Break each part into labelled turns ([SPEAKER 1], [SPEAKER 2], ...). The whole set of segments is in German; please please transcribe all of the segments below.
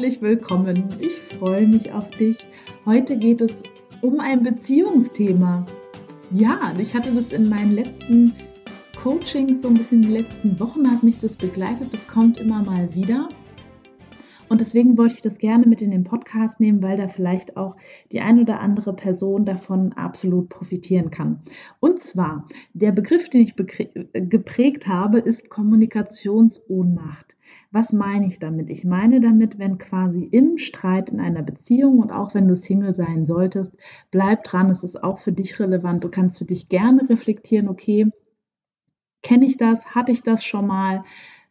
[SPEAKER 1] Herzlich willkommen. Ich freue mich auf dich. Heute geht es um ein Beziehungsthema. Ja, ich hatte das in meinen letzten Coachings, so ein bisschen die letzten Wochen hat mich das begleitet. Das kommt immer mal wieder. Und deswegen wollte ich das gerne mit in den Podcast nehmen, weil da vielleicht auch die ein oder andere Person davon absolut profitieren kann. Und zwar, der Begriff, den ich geprägt habe, ist Kommunikationsohnmacht. Was meine ich damit? Ich meine damit, wenn quasi im Streit in einer Beziehung und auch wenn du Single sein solltest, bleib dran, es ist auch für dich relevant. Du kannst für dich gerne reflektieren, okay, kenne ich das, hatte ich das schon mal?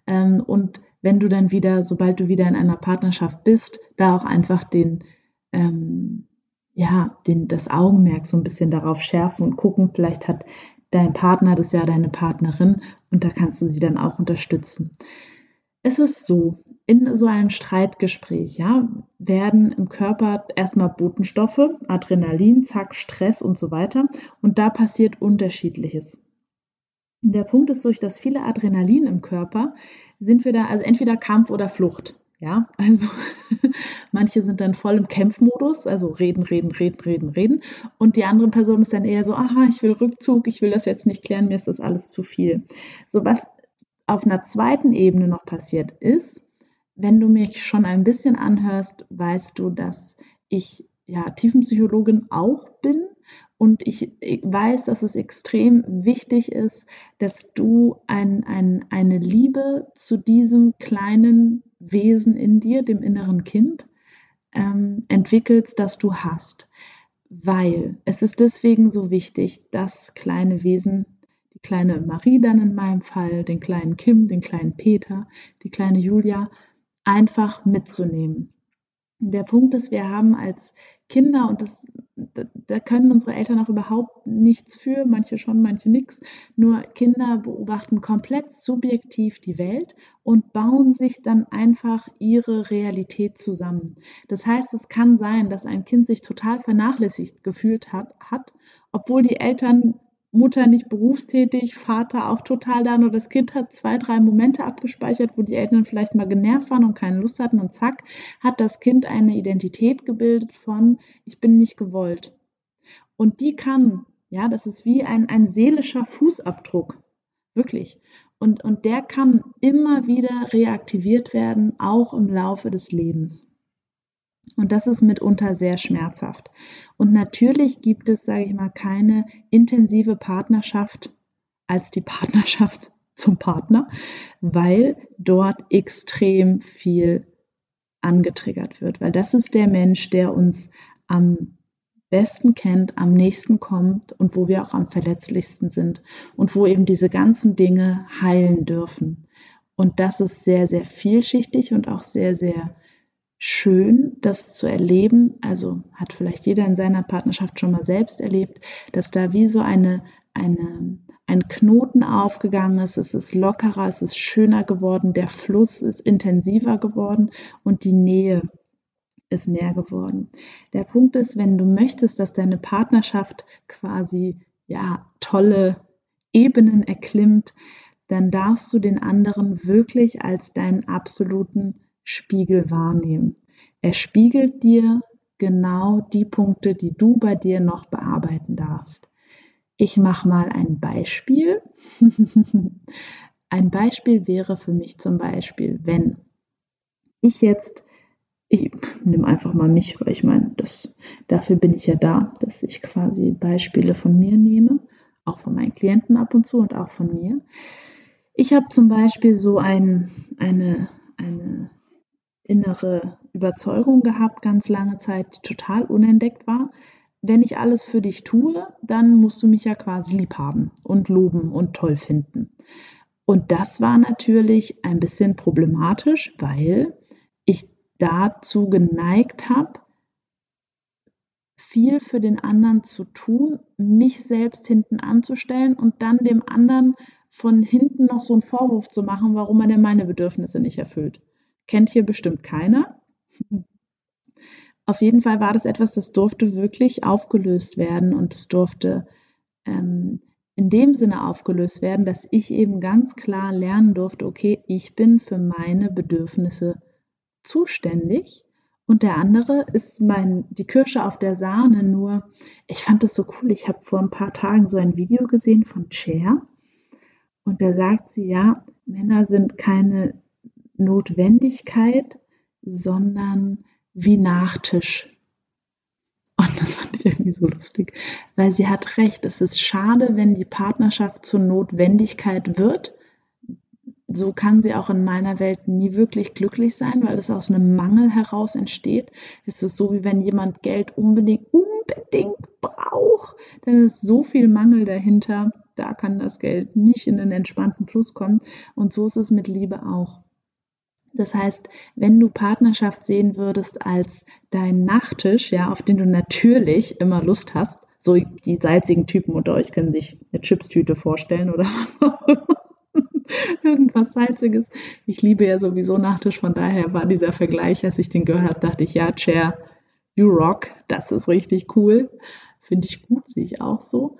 [SPEAKER 1] Ähm, und wenn du dann wieder, sobald du wieder in einer Partnerschaft bist, da auch einfach den, ähm, ja, den, das Augenmerk so ein bisschen darauf schärfen und gucken, vielleicht hat dein Partner das ja deine Partnerin und da kannst du sie dann auch unterstützen. Es ist so, in so einem Streitgespräch, ja, werden im Körper erstmal Botenstoffe, Adrenalin, Zack, Stress und so weiter und da passiert unterschiedliches. Der Punkt ist durch das viele Adrenalin im Körper sind wir da, also entweder Kampf oder Flucht. Ja, also manche sind dann voll im Kämpfmodus, also reden, reden, reden, reden, reden. Und die andere Person ist dann eher so, aha, ich will Rückzug, ich will das jetzt nicht klären, mir ist das alles zu viel. So was auf einer zweiten Ebene noch passiert ist, wenn du mich schon ein bisschen anhörst, weißt du, dass ich ja Tiefenpsychologin auch bin und ich weiß, dass es extrem wichtig ist, dass du ein, ein, eine Liebe zu diesem kleinen Wesen in dir, dem inneren Kind, ähm, entwickelst, das du hast. Weil es ist deswegen so wichtig, das kleine Wesen, die kleine Marie dann in meinem Fall, den kleinen Kim, den kleinen Peter, die kleine Julia, einfach mitzunehmen. Der Punkt ist, wir haben als Kinder, und das, da können unsere Eltern auch überhaupt nichts für, manche schon, manche nichts, nur Kinder beobachten komplett subjektiv die Welt und bauen sich dann einfach ihre Realität zusammen. Das heißt, es kann sein, dass ein Kind sich total vernachlässigt gefühlt hat, hat obwohl die Eltern Mutter nicht berufstätig, Vater auch total da, nur das Kind hat zwei, drei Momente abgespeichert, wo die Eltern vielleicht mal genervt waren und keine Lust hatten und zack, hat das Kind eine Identität gebildet von, ich bin nicht gewollt. Und die kann, ja, das ist wie ein, ein seelischer Fußabdruck, wirklich. Und, und der kann immer wieder reaktiviert werden, auch im Laufe des Lebens. Und das ist mitunter sehr schmerzhaft. Und natürlich gibt es, sage ich mal, keine intensive Partnerschaft als die Partnerschaft zum Partner, weil dort extrem viel angetriggert wird, weil das ist der Mensch, der uns am besten kennt, am nächsten kommt und wo wir auch am verletzlichsten sind und wo eben diese ganzen Dinge heilen dürfen. Und das ist sehr, sehr vielschichtig und auch sehr, sehr schön, das zu erleben. Also hat vielleicht jeder in seiner Partnerschaft schon mal selbst erlebt, dass da wie so eine, eine, ein Knoten aufgegangen ist. Es ist lockerer, es ist schöner geworden, der Fluss ist intensiver geworden und die Nähe ist mehr geworden. Der Punkt ist, wenn du möchtest, dass deine Partnerschaft quasi ja tolle Ebenen erklimmt, dann darfst du den anderen wirklich als deinen absoluten Spiegel wahrnehmen. Er spiegelt dir genau die Punkte, die du bei dir noch bearbeiten darfst. Ich mache mal ein Beispiel. ein Beispiel wäre für mich zum Beispiel, wenn ich jetzt, ich nehme einfach mal mich, weil ich meine, dafür bin ich ja da, dass ich quasi Beispiele von mir nehme, auch von meinen Klienten ab und zu und auch von mir. Ich habe zum Beispiel so ein, eine, eine innere Überzeugung gehabt, ganz lange Zeit, die total unentdeckt war. Wenn ich alles für dich tue, dann musst du mich ja quasi lieb haben und loben und toll finden. Und das war natürlich ein bisschen problematisch, weil ich dazu geneigt habe, viel für den anderen zu tun, mich selbst hinten anzustellen und dann dem anderen von hinten noch so einen Vorwurf zu machen, warum er denn meine Bedürfnisse nicht erfüllt. Kennt hier bestimmt keiner. Auf jeden Fall war das etwas, das durfte wirklich aufgelöst werden und es durfte ähm, in dem Sinne aufgelöst werden, dass ich eben ganz klar lernen durfte, okay, ich bin für meine Bedürfnisse zuständig und der andere ist mein, die Kirsche auf der Sahne. Nur, ich fand das so cool. Ich habe vor ein paar Tagen so ein Video gesehen von Cher. Und da sagt sie, ja, Männer sind keine Notwendigkeit, sondern wie Nachtisch. Und das fand ich irgendwie so lustig, weil sie hat recht. Es ist schade, wenn die Partnerschaft zur Notwendigkeit wird so kann sie auch in meiner Welt nie wirklich glücklich sein, weil es aus einem Mangel heraus entsteht. Es ist so, wie wenn jemand Geld unbedingt, unbedingt braucht, dann ist so viel Mangel dahinter. Da kann das Geld nicht in den entspannten Fluss kommen. Und so ist es mit Liebe auch. Das heißt, wenn du Partnerschaft sehen würdest als dein Nachtisch, ja, auf den du natürlich immer Lust hast, so die salzigen Typen unter euch können sich eine Chipstüte vorstellen oder was auch immer irgendwas Salziges. Ich liebe ja sowieso Nachtisch, von daher war dieser Vergleich, als ich den gehört habe, dachte ich, ja, Chair, you rock, das ist richtig cool. Finde ich gut, sehe ich auch so.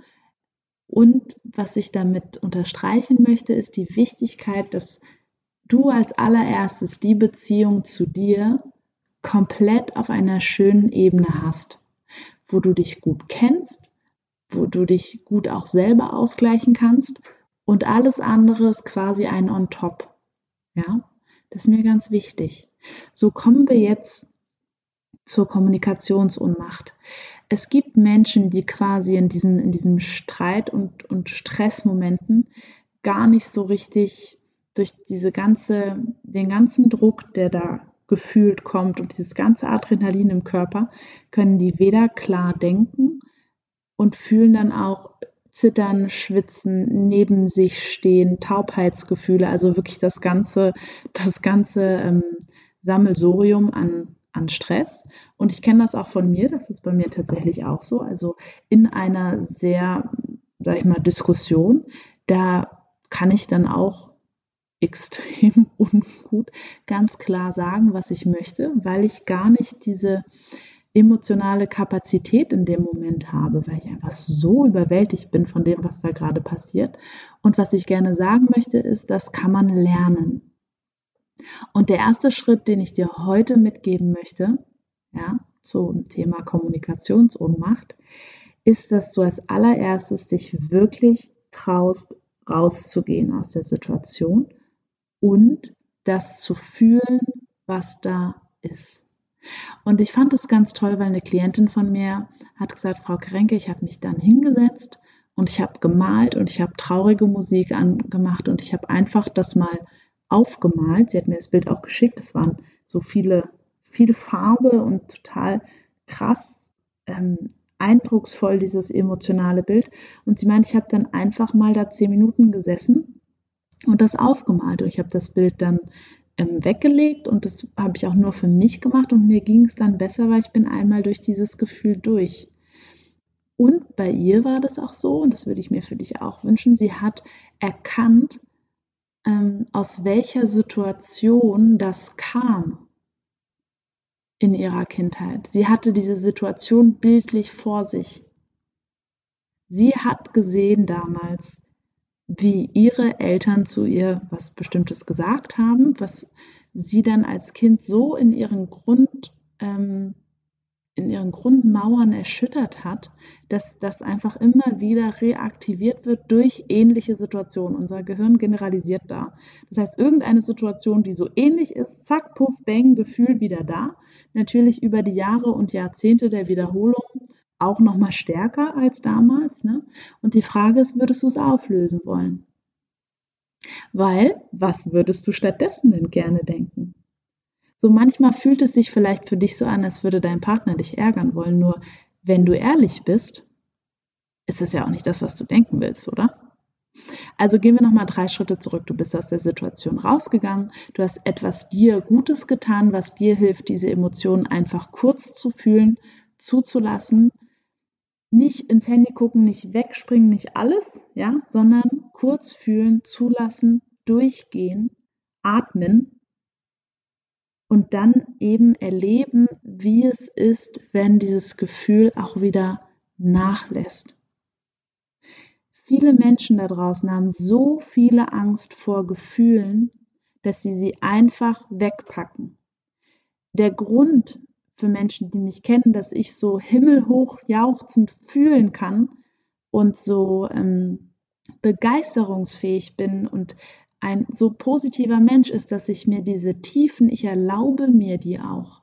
[SPEAKER 1] Und was ich damit unterstreichen möchte, ist die Wichtigkeit, dass du als allererstes die Beziehung zu dir komplett auf einer schönen Ebene hast, wo du dich gut kennst, wo du dich gut auch selber ausgleichen kannst und alles andere ist quasi ein on top. Ja, das ist mir ganz wichtig. So kommen wir jetzt zur Kommunikationsunmacht. Es gibt Menschen, die quasi in diesem, in diesem Streit- und, und Stressmomenten gar nicht so richtig durch diese ganze, den ganzen Druck, der da gefühlt kommt und dieses ganze Adrenalin im Körper, können die weder klar denken und fühlen dann auch Zittern, Schwitzen, neben sich stehen, Taubheitsgefühle, also wirklich das ganze, das ganze ähm, Sammelsurium an, an Stress. Und ich kenne das auch von mir, das ist bei mir tatsächlich auch so. Also in einer sehr, sag ich mal, Diskussion, da kann ich dann auch extrem ungut ganz klar sagen, was ich möchte, weil ich gar nicht diese emotionale Kapazität in dem Moment habe, weil ich einfach so überwältigt bin von dem, was da gerade passiert. Und was ich gerne sagen möchte, ist, das kann man lernen. Und der erste Schritt, den ich dir heute mitgeben möchte, ja, zum Thema Kommunikationsohnmacht, ist, dass du als allererstes dich wirklich traust, rauszugehen aus der Situation und das zu fühlen, was da ist. Und ich fand es ganz toll, weil eine Klientin von mir hat gesagt, Frau Krenke, ich habe mich dann hingesetzt und ich habe gemalt und ich habe traurige Musik angemacht und ich habe einfach das mal aufgemalt. Sie hat mir das Bild auch geschickt. Es waren so viele, viel Farbe und total krass ähm, eindrucksvoll, dieses emotionale Bild. Und sie meint, ich habe dann einfach mal da zehn Minuten gesessen und das aufgemalt. Und ich habe das Bild dann ähm, weggelegt und das habe ich auch nur für mich gemacht und mir ging es dann besser, weil ich bin einmal durch dieses Gefühl durch. Und bei ihr war das auch so, und das würde ich mir für dich auch wünschen, sie hat erkannt, ähm, aus welcher Situation das kam in ihrer Kindheit. Sie hatte diese Situation bildlich vor sich. Sie hat gesehen damals, wie ihre Eltern zu ihr was Bestimmtes gesagt haben, was sie dann als Kind so in ihren Grund, ähm, in ihren Grundmauern erschüttert hat, dass das einfach immer wieder reaktiviert wird durch ähnliche Situationen. Unser Gehirn generalisiert da. Das heißt, irgendeine Situation, die so ähnlich ist, zack, puff, bang, Gefühl wieder da. Natürlich über die Jahre und Jahrzehnte der Wiederholung auch noch mal stärker als damals. Ne? Und die Frage ist, würdest du es auflösen wollen? Weil, was würdest du stattdessen denn gerne denken? So manchmal fühlt es sich vielleicht für dich so an, als würde dein Partner dich ärgern wollen. Nur wenn du ehrlich bist, ist es ja auch nicht das, was du denken willst, oder? Also gehen wir nochmal drei Schritte zurück. Du bist aus der Situation rausgegangen, du hast etwas dir Gutes getan, was dir hilft, diese Emotionen einfach kurz zu fühlen, zuzulassen nicht ins Handy gucken, nicht wegspringen, nicht alles, ja, sondern kurz fühlen, zulassen, durchgehen, atmen und dann eben erleben, wie es ist, wenn dieses Gefühl auch wieder nachlässt. Viele Menschen da draußen haben so viele Angst vor Gefühlen, dass sie sie einfach wegpacken. der Grund für Menschen, die mich kennen, dass ich so himmelhoch jauchzend fühlen kann und so ähm, begeisterungsfähig bin und ein so positiver Mensch ist, dass ich mir diese Tiefen, ich erlaube mir die auch.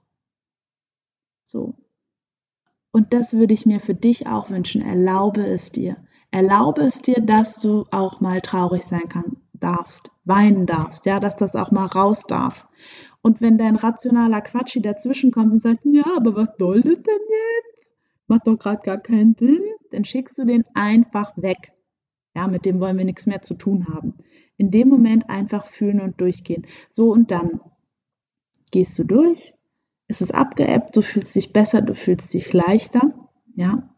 [SPEAKER 1] So. Und das würde ich mir für dich auch wünschen. Erlaube es dir. Erlaube es dir, dass du auch mal traurig sein kann, darfst, weinen darfst, ja, dass das auch mal raus darf. Und wenn dein rationaler Quatschi dazwischen kommt und sagt, ja, aber was soll das denn jetzt? Macht doch gerade gar keinen Sinn, dann schickst du den einfach weg. Ja, mit dem wollen wir nichts mehr zu tun haben. In dem Moment einfach fühlen und durchgehen. So und dann gehst du durch, es ist abgeebbt, du fühlst dich besser, du fühlst dich leichter, ja.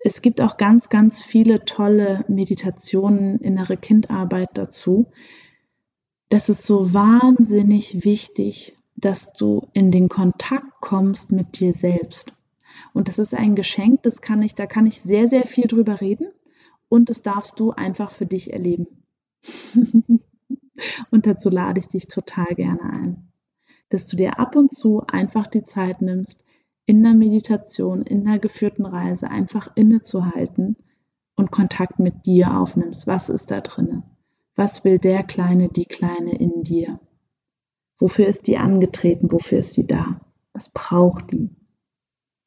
[SPEAKER 1] Es gibt auch ganz, ganz viele tolle Meditationen, innere Kindarbeit dazu. Das ist so wahnsinnig wichtig, dass du in den Kontakt kommst mit dir selbst. Und das ist ein Geschenk, das kann ich, da kann ich sehr, sehr viel drüber reden und das darfst du einfach für dich erleben. und dazu lade ich dich total gerne ein, dass du dir ab und zu einfach die Zeit nimmst, in der Meditation, in der geführten Reise einfach innezuhalten und Kontakt mit dir aufnimmst. Was ist da drinne? Was will der Kleine, die Kleine in dir? Wofür ist die angetreten? Wofür ist sie da? Was braucht die?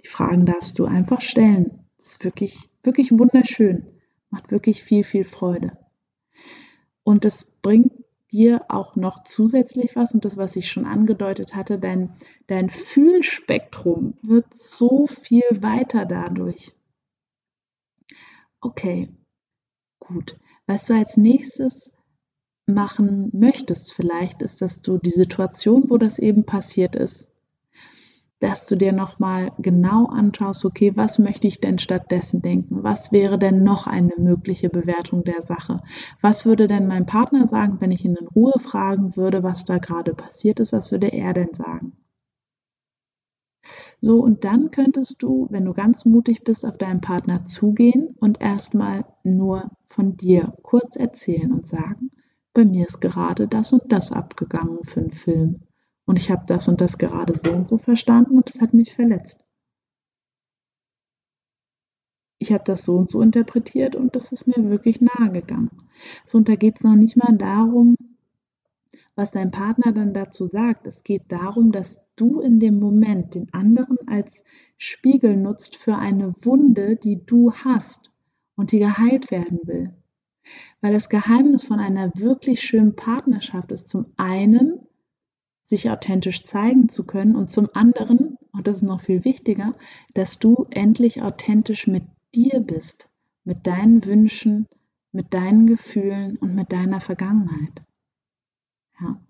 [SPEAKER 1] Die Fragen darfst du einfach stellen. Das ist wirklich, wirklich wunderschön. Macht wirklich viel, viel Freude. Und es bringt dir auch noch zusätzlich was, und das, was ich schon angedeutet hatte, dein, dein Fühlspektrum wird so viel weiter dadurch. Okay, gut. Was du als nächstes machen möchtest, vielleicht ist, dass du die Situation, wo das eben passiert ist, dass du dir nochmal genau anschaust, okay, was möchte ich denn stattdessen denken? Was wäre denn noch eine mögliche Bewertung der Sache? Was würde denn mein Partner sagen, wenn ich ihn in Ruhe fragen würde, was da gerade passiert ist? Was würde er denn sagen? So, und dann könntest du, wenn du ganz mutig bist, auf deinen Partner zugehen und erstmal nur von dir kurz erzählen und sagen, bei mir ist gerade das und das abgegangen für einen Film und ich habe das und das gerade so und so verstanden und es hat mich verletzt. Ich habe das so und so interpretiert und das ist mir wirklich nahe gegangen. So, und da geht es noch nicht mal darum, was dein Partner dann dazu sagt. Es geht darum, dass du in dem Moment den anderen als Spiegel nutzt für eine Wunde, die du hast und die geheilt werden will. Weil das Geheimnis von einer wirklich schönen Partnerschaft ist zum einen, sich authentisch zeigen zu können und zum anderen, und das ist noch viel wichtiger, dass du endlich authentisch mit dir bist, mit deinen Wünschen, mit deinen Gefühlen und mit deiner Vergangenheit. Ja.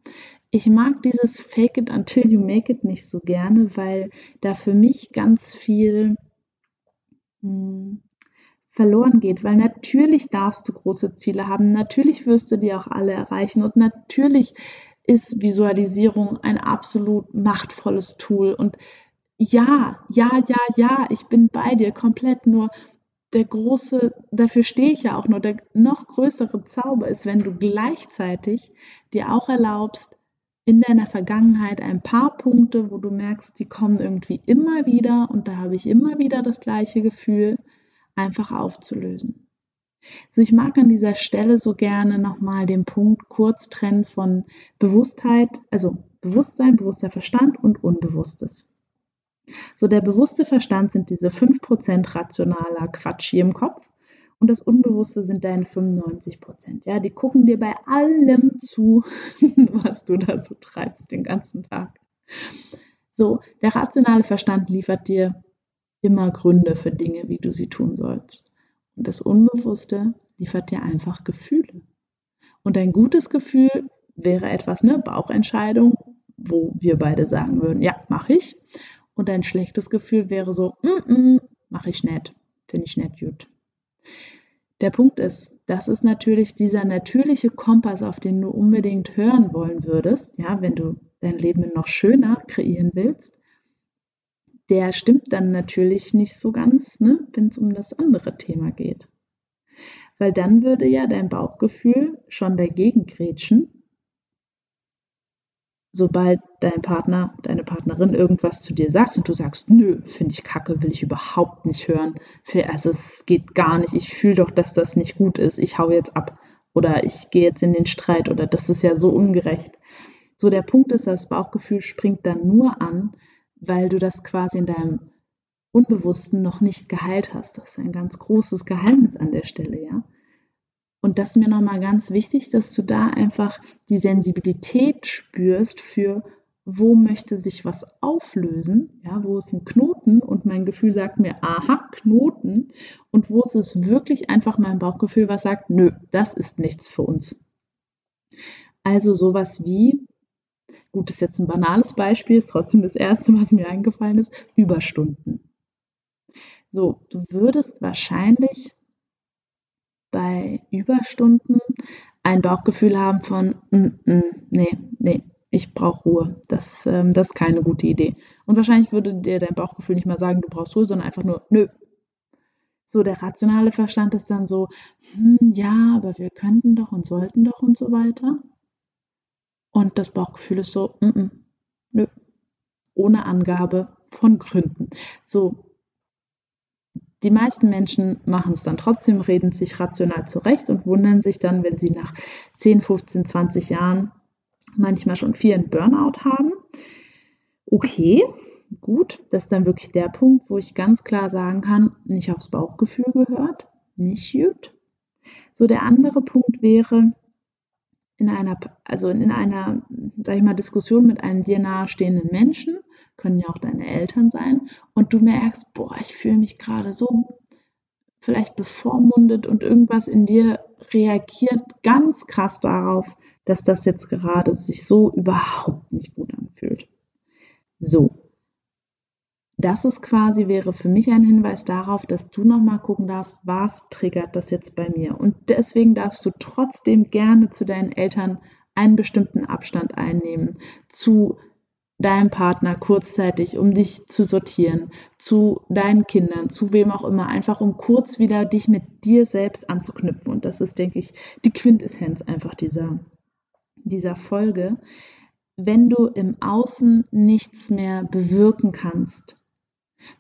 [SPEAKER 1] Ich mag dieses Fake it until you make it nicht so gerne, weil da für mich ganz viel hm, verloren geht, weil natürlich darfst du große Ziele haben, natürlich wirst du die auch alle erreichen und natürlich ist Visualisierung ein absolut machtvolles Tool. Und ja, ja, ja, ja, ich bin bei dir komplett nur. Der große, dafür stehe ich ja auch nur, der noch größere Zauber ist, wenn du gleichzeitig dir auch erlaubst, in deiner Vergangenheit ein paar Punkte, wo du merkst, die kommen irgendwie immer wieder und da habe ich immer wieder das gleiche Gefühl, einfach aufzulösen. So, ich mag an dieser Stelle so gerne nochmal den Punkt kurz trennen von Bewusstheit, also Bewusstsein, bewusster Verstand und Unbewusstes. So, der bewusste Verstand sind diese 5% rationaler Quatsch hier im Kopf und das Unbewusste sind deine 95%. Ja, die gucken dir bei allem zu, was du da so treibst den ganzen Tag. So, der rationale Verstand liefert dir immer Gründe für Dinge, wie du sie tun sollst. Und das Unbewusste liefert dir einfach Gefühle. Und ein gutes Gefühl wäre etwas, ne, Bauchentscheidung, wo wir beide sagen würden, ja, mache ich. Und ein schlechtes Gefühl wäre so, mm -mm, mache ich nicht, finde ich nicht gut. Der Punkt ist, das ist natürlich dieser natürliche Kompass, auf den du unbedingt hören wollen würdest, ja, wenn du dein Leben noch schöner kreieren willst der stimmt dann natürlich nicht so ganz, ne, wenn es um das andere Thema geht. Weil dann würde ja dein Bauchgefühl schon dagegen grätschen sobald dein Partner, deine Partnerin irgendwas zu dir sagt und du sagst, nö, finde ich kacke, will ich überhaupt nicht hören. Also es geht gar nicht, ich fühle doch, dass das nicht gut ist, ich hau jetzt ab oder ich gehe jetzt in den Streit oder das ist ja so ungerecht. So der Punkt ist, das Bauchgefühl springt dann nur an, weil du das quasi in deinem Unbewussten noch nicht geheilt hast. Das ist ein ganz großes Geheimnis an der Stelle, ja. Und das ist mir nochmal ganz wichtig, dass du da einfach die Sensibilität spürst für, wo möchte sich was auflösen, ja, wo ist ein Knoten und mein Gefühl sagt mir, aha, Knoten und wo ist es wirklich einfach mein Bauchgefühl, was sagt, nö, das ist nichts für uns. Also sowas wie, gut, das ist jetzt ein banales Beispiel, ist trotzdem das erste, was mir eingefallen ist, Überstunden. So, du würdest wahrscheinlich bei Überstunden ein Bauchgefühl haben von, mm, mm, nee, nee, ich brauche Ruhe. Das, ähm, das ist keine gute Idee. Und wahrscheinlich würde dir dein Bauchgefühl nicht mal sagen, du brauchst Ruhe, sondern einfach nur, nö. So, der rationale Verstand ist dann so, hm, ja, aber wir könnten doch und sollten doch und so weiter. Und das Bauchgefühl ist so, mm, mm, nö, ohne Angabe von Gründen. So, die meisten Menschen machen es dann trotzdem, reden sich rational zurecht und wundern sich dann, wenn sie nach 10, 15, 20 Jahren manchmal schon vielen Burnout haben. Okay, gut, das ist dann wirklich der Punkt, wo ich ganz klar sagen kann, nicht aufs Bauchgefühl gehört, nicht gut. So der andere Punkt wäre, in einer, also in einer, sag ich mal, Diskussion mit einem dir nahestehenden Menschen können ja auch deine Eltern sein, und du merkst, boah, ich fühle mich gerade so vielleicht bevormundet und irgendwas in dir reagiert ganz krass darauf, dass das jetzt gerade sich so überhaupt nicht gut anfühlt. So. Das ist quasi, wäre für mich ein Hinweis darauf, dass du nochmal gucken darfst, was triggert das jetzt bei mir. Und deswegen darfst du trotzdem gerne zu deinen Eltern einen bestimmten Abstand einnehmen, zu deinem Partner kurzzeitig, um dich zu sortieren, zu deinen Kindern, zu wem auch immer, einfach um kurz wieder dich mit dir selbst anzuknüpfen. Und das ist, denke ich, die Quintessenz einfach dieser, dieser Folge. Wenn du im Außen nichts mehr bewirken kannst,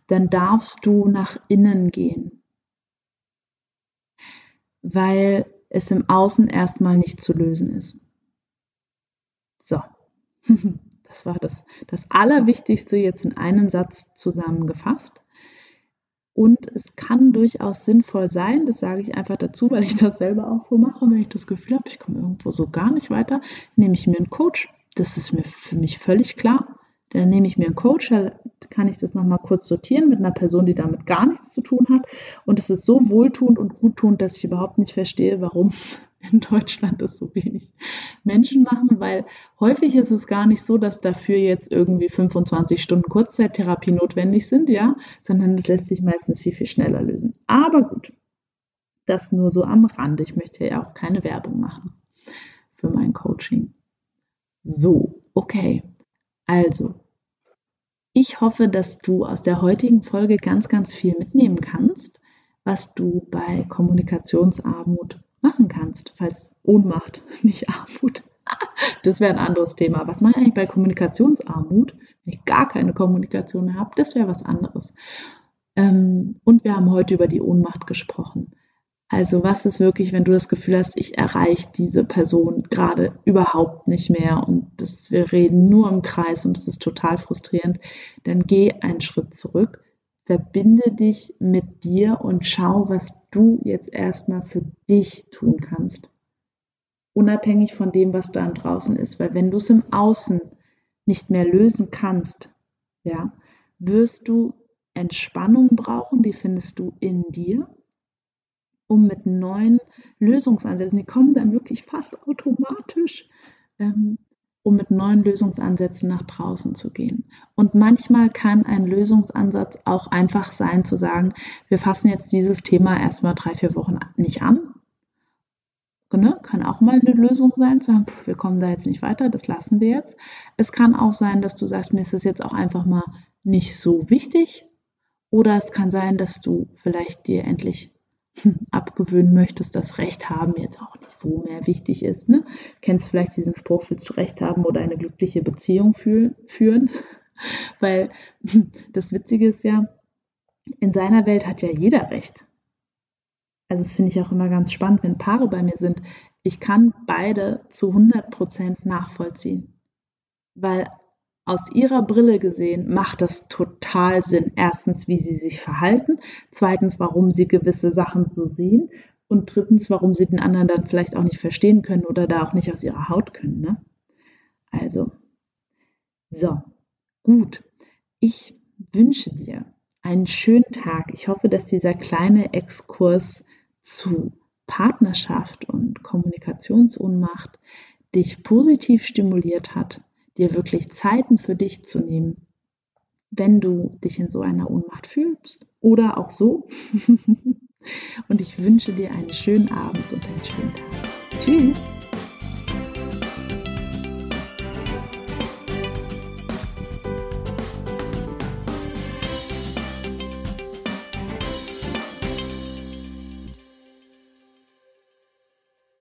[SPEAKER 1] dann darfst du nach innen gehen, weil es im Außen erstmal nicht zu lösen ist. So. Das war das, das Allerwichtigste jetzt in einem Satz zusammengefasst. Und es kann durchaus sinnvoll sein, das sage ich einfach dazu, weil ich das selber auch so mache, wenn ich das Gefühl habe, ich komme irgendwo so gar nicht weiter, nehme ich mir einen Coach. Das ist mir für mich völlig klar. Dann nehme ich mir einen Coach, kann ich das nochmal kurz sortieren mit einer Person, die damit gar nichts zu tun hat. Und es ist so wohltuend und guttuend, dass ich überhaupt nicht verstehe, warum in Deutschland das so wenig Menschen machen, weil häufig ist es gar nicht so, dass dafür jetzt irgendwie 25 Stunden Kurzzeittherapie notwendig sind, ja, sondern das lässt sich meistens viel, viel schneller lösen. Aber gut, das nur so am Rande. Ich möchte ja auch keine Werbung machen für mein Coaching. So, okay. Also, ich hoffe, dass du aus der heutigen Folge ganz, ganz viel mitnehmen kannst, was du bei Kommunikationsarmut machen kannst, falls Ohnmacht, nicht Armut. Das wäre ein anderes Thema. Was mache ich eigentlich bei Kommunikationsarmut, wenn ich gar keine Kommunikation habe? Das wäre was anderes. Ähm, und wir haben heute über die Ohnmacht gesprochen. Also was ist wirklich, wenn du das Gefühl hast, ich erreiche diese Person gerade überhaupt nicht mehr und das, wir reden nur im Kreis und es ist total frustrierend, dann geh einen Schritt zurück verbinde dich mit dir und schau, was du jetzt erstmal für dich tun kannst. Unabhängig von dem, was da draußen ist. Weil wenn du es im Außen nicht mehr lösen kannst, ja, wirst du Entspannung brauchen, die findest du in dir, um mit neuen Lösungsansätzen, die kommen dann wirklich fast automatisch, ähm, um mit neuen Lösungsansätzen nach draußen zu gehen. Und manchmal kann ein Lösungsansatz auch einfach sein zu sagen, wir fassen jetzt dieses Thema erstmal drei, vier Wochen nicht an. Ne? Kann auch mal eine Lösung sein, zu sagen, pff, wir kommen da jetzt nicht weiter, das lassen wir jetzt. Es kann auch sein, dass du sagst, mir ist das jetzt auch einfach mal nicht so wichtig. Oder es kann sein, dass du vielleicht dir endlich abgewöhnen möchtest, dass Recht haben jetzt auch nicht so mehr wichtig ist. Ne? Kennst vielleicht diesen Spruch, willst du Recht haben oder eine glückliche Beziehung führen? Weil das Witzige ist ja, in seiner Welt hat ja jeder Recht. Also das finde ich auch immer ganz spannend, wenn Paare bei mir sind. Ich kann beide zu 100% nachvollziehen. Weil aus ihrer Brille gesehen macht das total Sinn. Erstens, wie sie sich verhalten. Zweitens, warum sie gewisse Sachen so sehen. Und drittens, warum sie den anderen dann vielleicht auch nicht verstehen können oder da auch nicht aus ihrer Haut können. Ne? Also, so, gut. Ich wünsche dir einen schönen Tag. Ich hoffe, dass dieser kleine Exkurs zu Partnerschaft und Kommunikationsohnmacht dich positiv stimuliert hat dir wirklich Zeiten für dich zu nehmen, wenn du dich in so einer Ohnmacht fühlst oder auch so. und ich wünsche dir einen schönen Abend und einen schönen Tag. Tschüss.